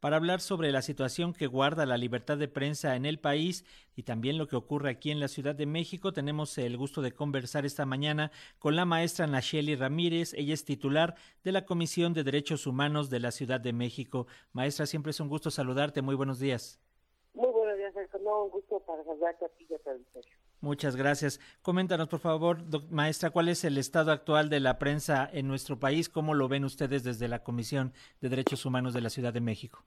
para hablar sobre la situación que guarda la libertad de prensa en el país y también lo que ocurre aquí en la Ciudad de México. Tenemos el gusto de conversar esta mañana con la maestra Nacheli Ramírez. Ella es titular de la Comisión de Derechos Humanos de la Ciudad de México. Maestra, siempre es un gusto saludarte. Muy buenos días. Muy buenos días, no, un gusto para saludarte a ti y a Muchas gracias. Coméntanos, por favor, maestra, cuál es el estado actual de la prensa en nuestro país, cómo lo ven ustedes desde la Comisión de Derechos Humanos de la Ciudad de México.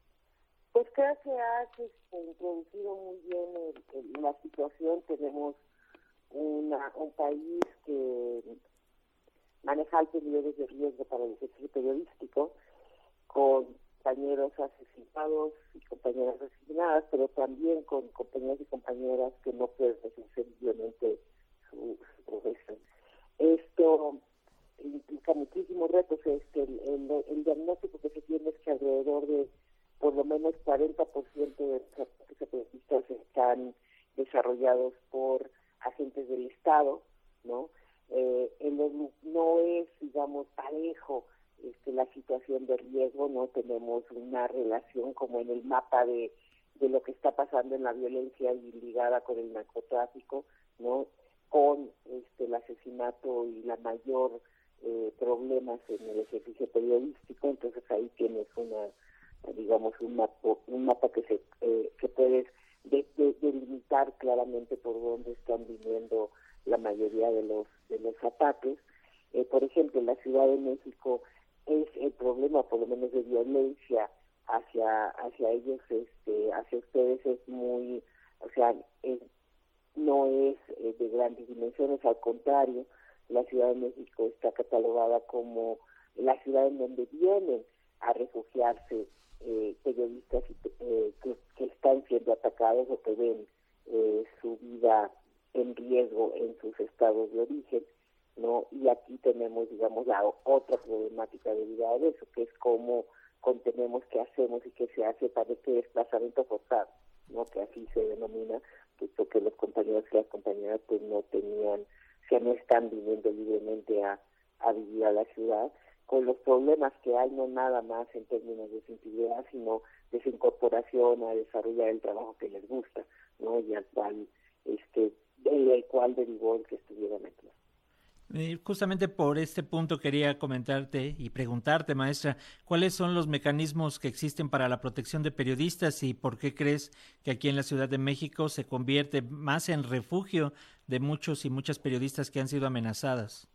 Pues creo que ha introducido muy bien la situación. Tenemos una, un país que maneja altos niveles de riesgo para el ejercicio periodístico, con compañeros asesinados y compañeras asesinadas, pero también con compañeros y compañeras que no pueden ejercer libremente su, profesión. Esto implica muchísimos retos. Este, el, diagnóstico que se tiene es que alrededor de por lo menos 40% de los periodistas están desarrollados por agentes del Estado, ¿no? Eh, no es, digamos, parejo este, la situación de riesgo, no tenemos una relación como en el mapa de, de lo que está pasando en la violencia y ligada con el narcotráfico, no con este, el asesinato y la mayor eh, problemas en el ejercicio periodístico, entonces ahí tienes una, digamos, un mapa, un mapa que se eh, que puedes delimitar claramente por dónde están viniendo la mayoría de los de los ataques. Eh, por ejemplo, en la Ciudad de México el problema por lo menos de violencia hacia hacia ellos este hacia ustedes es muy o sea no es eh, de grandes dimensiones al contrario la Ciudad de México está catalogada como la ciudad en donde vienen a refugiarse eh, periodistas eh, que, que, están siendo atacados o que ven su vida en riesgo en sus estados de origen ¿no? Y aquí tenemos, digamos, la otra problemática derivada de eso, que es cómo contenemos qué hacemos y qué se hace para este desplazamiento forzado, ¿no? Que así se denomina, puesto que los compañeros y las compañeras pues no tenían, o sea, no están viniendo libremente a, a vivir a la ciudad, con los problemas que hay, no nada más en términos de sensibilidad, sino de su incorporación a desarrollar el trabajo que les gusta, ¿no? Y al cual, este, del cual derivó el que estuvieran aquí. Eh, justamente por este punto quería comentarte y preguntarte, maestra, ¿cuáles son los mecanismos que existen para la protección de periodistas y por qué crees que aquí en la Ciudad de México se convierte más en refugio de muchos y muchas periodistas que han sido amenazadas?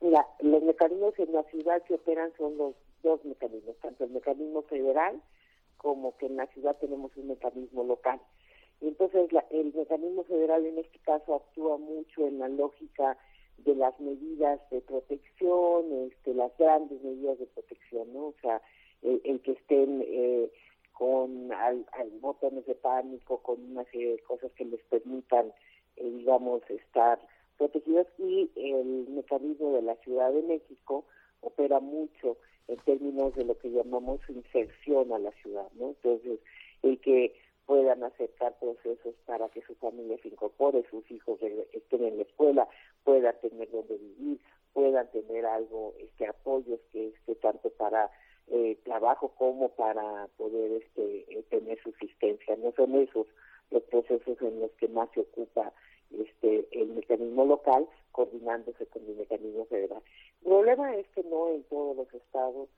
Mira, los mecanismos en la ciudad que operan son los dos mecanismos, tanto el mecanismo federal como que en la ciudad tenemos un mecanismo local. Entonces, el mecanismo federal en este caso actúa mucho en la lógica de las medidas de protección, este, las grandes medidas de protección, ¿no? O sea, el, que estén eh, con al, botones de pánico, con una serie de cosas que les permitan, eh, digamos, estar protegidos y el mecanismo de la Ciudad de México opera mucho en términos de lo que llamamos inserción a la ciudad, ¿no? Entonces, el que puedan acercar procesos para que su familia se incorpore, sus hijos estén en la escuela, puedan tener donde vivir, puedan tener algo, este apoyos que esté tanto para eh, trabajo como para poder este eh, tener subsistencia. No son esos los procesos en los que más se ocupa este el mecanismo local coordinándose con el mecanismo federal. El problema es que no en todos los estados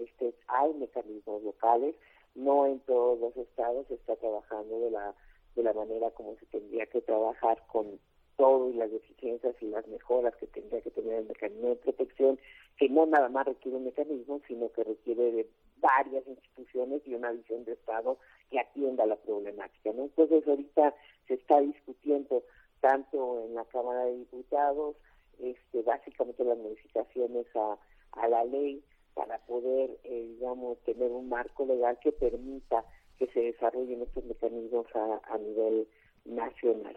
este hay mecanismos locales no en todos los estados se está trabajando de la de la manera como se tendría que trabajar con y las deficiencias y las mejoras que tendría que tener el mecanismo de protección, que no nada más requiere un mecanismo, sino que requiere de varias instituciones y una visión de Estado que atienda la problemática. ¿no? Entonces ahorita se está discutiendo tanto en la Cámara de Diputados, este, básicamente las modificaciones a, la ley para poder, eh, digamos, tener un marco legal que permita que se desarrollen estos mecanismos a nivel nacional.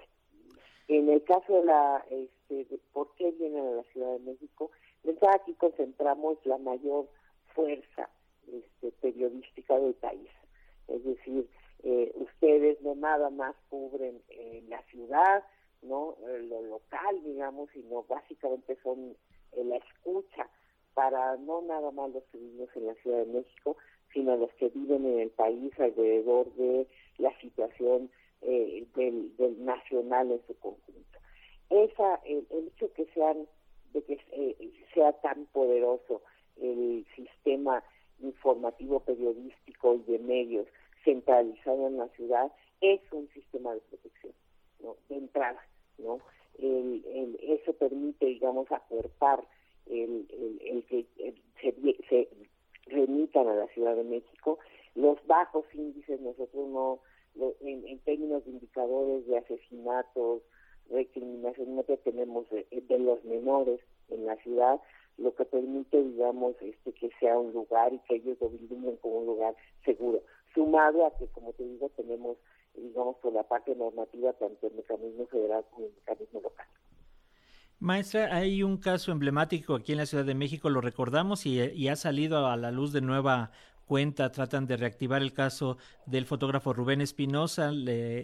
En el caso de la, este, de por qué vienen a la Ciudad de México, entonces aquí concentramos la mayor fuerza este, periodística del país. Es decir, eh, ustedes no nada más cubren eh, la ciudad, no lo local, digamos, sino básicamente son la escucha para no nada más los que vivimos en la Ciudad de México, sino los que viven en el país alrededor de la situación eh, del, del, nacional en su conjunto. Esa, el, hecho que sean, de que eh, sea tan poderoso el sistema informativo periodístico y de medios centralizado en la ciudad es un sistema de protección, ¿no? De entrada, ¿no? El, el, eso permite, digamos, aportar el, el que se, se remitan a la Ciudad de México. Los bajos índices, nosotros no, en, términos de indicadores de asesinatos, recriminación, no tenemos de, los menores en la ciudad, lo que permite, digamos, este que sea un lugar y que ellos lo vislumbren como un lugar seguro. Sumado a que, como te digo, tenemos, digamos, por la parte normativa, tanto el mecanismo federal como el mecanismo local. Maestra, hay un caso emblemático aquí en la Ciudad de México, lo recordamos y, ha salido a la luz de nueva cuenta, tratan de reactivar el caso del fotógrafo Rubén Espinosa,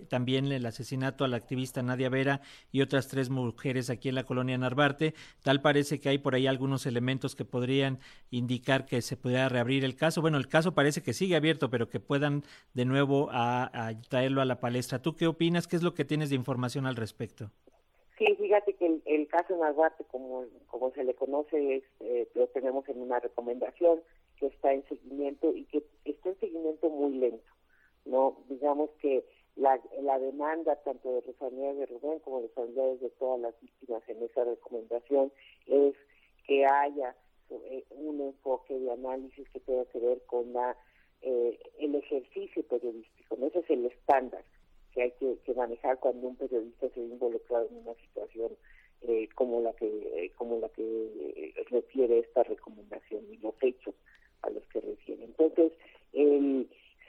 también el asesinato a la activista Nadia Vera y otras tres mujeres aquí en la colonia Narvarte. Tal parece que hay por ahí algunos elementos que podrían indicar que se pudiera reabrir el caso. Bueno, el caso parece que sigue abierto, pero que puedan de nuevo a, traerlo a la palestra. ¿Tú qué opinas? ¿Qué es lo que tienes de información al respecto? Fíjate que el, caso Narvarte, como, como se le conoce, es, eh, lo tenemos en una recomendación que está en seguimiento y que está en seguimiento muy lento. no Digamos que la, la demanda tanto de los familiares de Rubén como de los familiares de todas las víctimas en esa recomendación es que haya eh, un enfoque de análisis que tenga que ver con la eh, el ejercicio periodístico. ¿no? Ese es el estándar que hay que, manejar cuando un periodista se ve involucrado en una situación eh, como la que eh, como la que eh, refiere esta recomendación y los hechos a los que refiere. Entonces,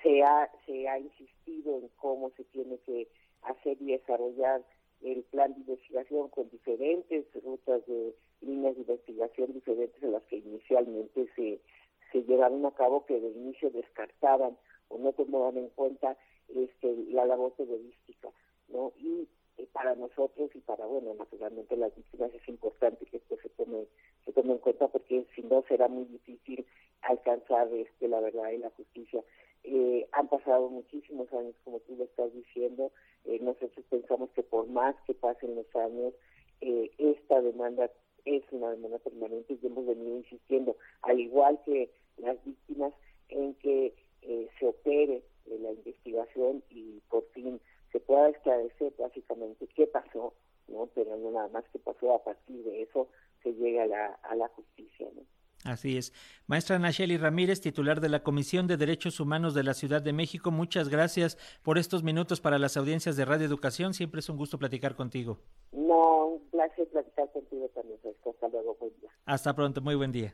se ha se ha insistido en cómo se tiene que hacer y desarrollar el plan de investigación con diferentes rutas de líneas de investigación diferentes a las que inicialmente se se llevaron a cabo que de inicio descartaban o no tomaban en cuenta este, la labor periodística, ¿no? Y para nosotros y para, bueno, naturalmente las víctimas es importante que esto se tome, se tome en cuenta porque si no será muy difícil alcanzar este, la verdad y la justicia. Eh, han pasado muchísimos años, como tú lo estás diciendo, eh, nosotros pensamos que por más que pasen los años, eh, esta demanda es una demanda permanente y hemos venido insistiendo, al igual que las víctimas, en que eh, se opere la investigación y por fin se pueda esclarecer básicamente qué pasó, ¿no? Pero no nada más qué pasó, a partir de eso se llega a la, a la justicia, ¿no? Así es. Maestra Nacheli Ramírez, titular de la Comisión de Derechos Humanos de la Ciudad de México, muchas gracias por estos minutos para las audiencias de Radio Educación. Siempre es un gusto platicar contigo. No, un placer platicar contigo también, Hasta luego, buen día. Hasta pronto, muy buen día.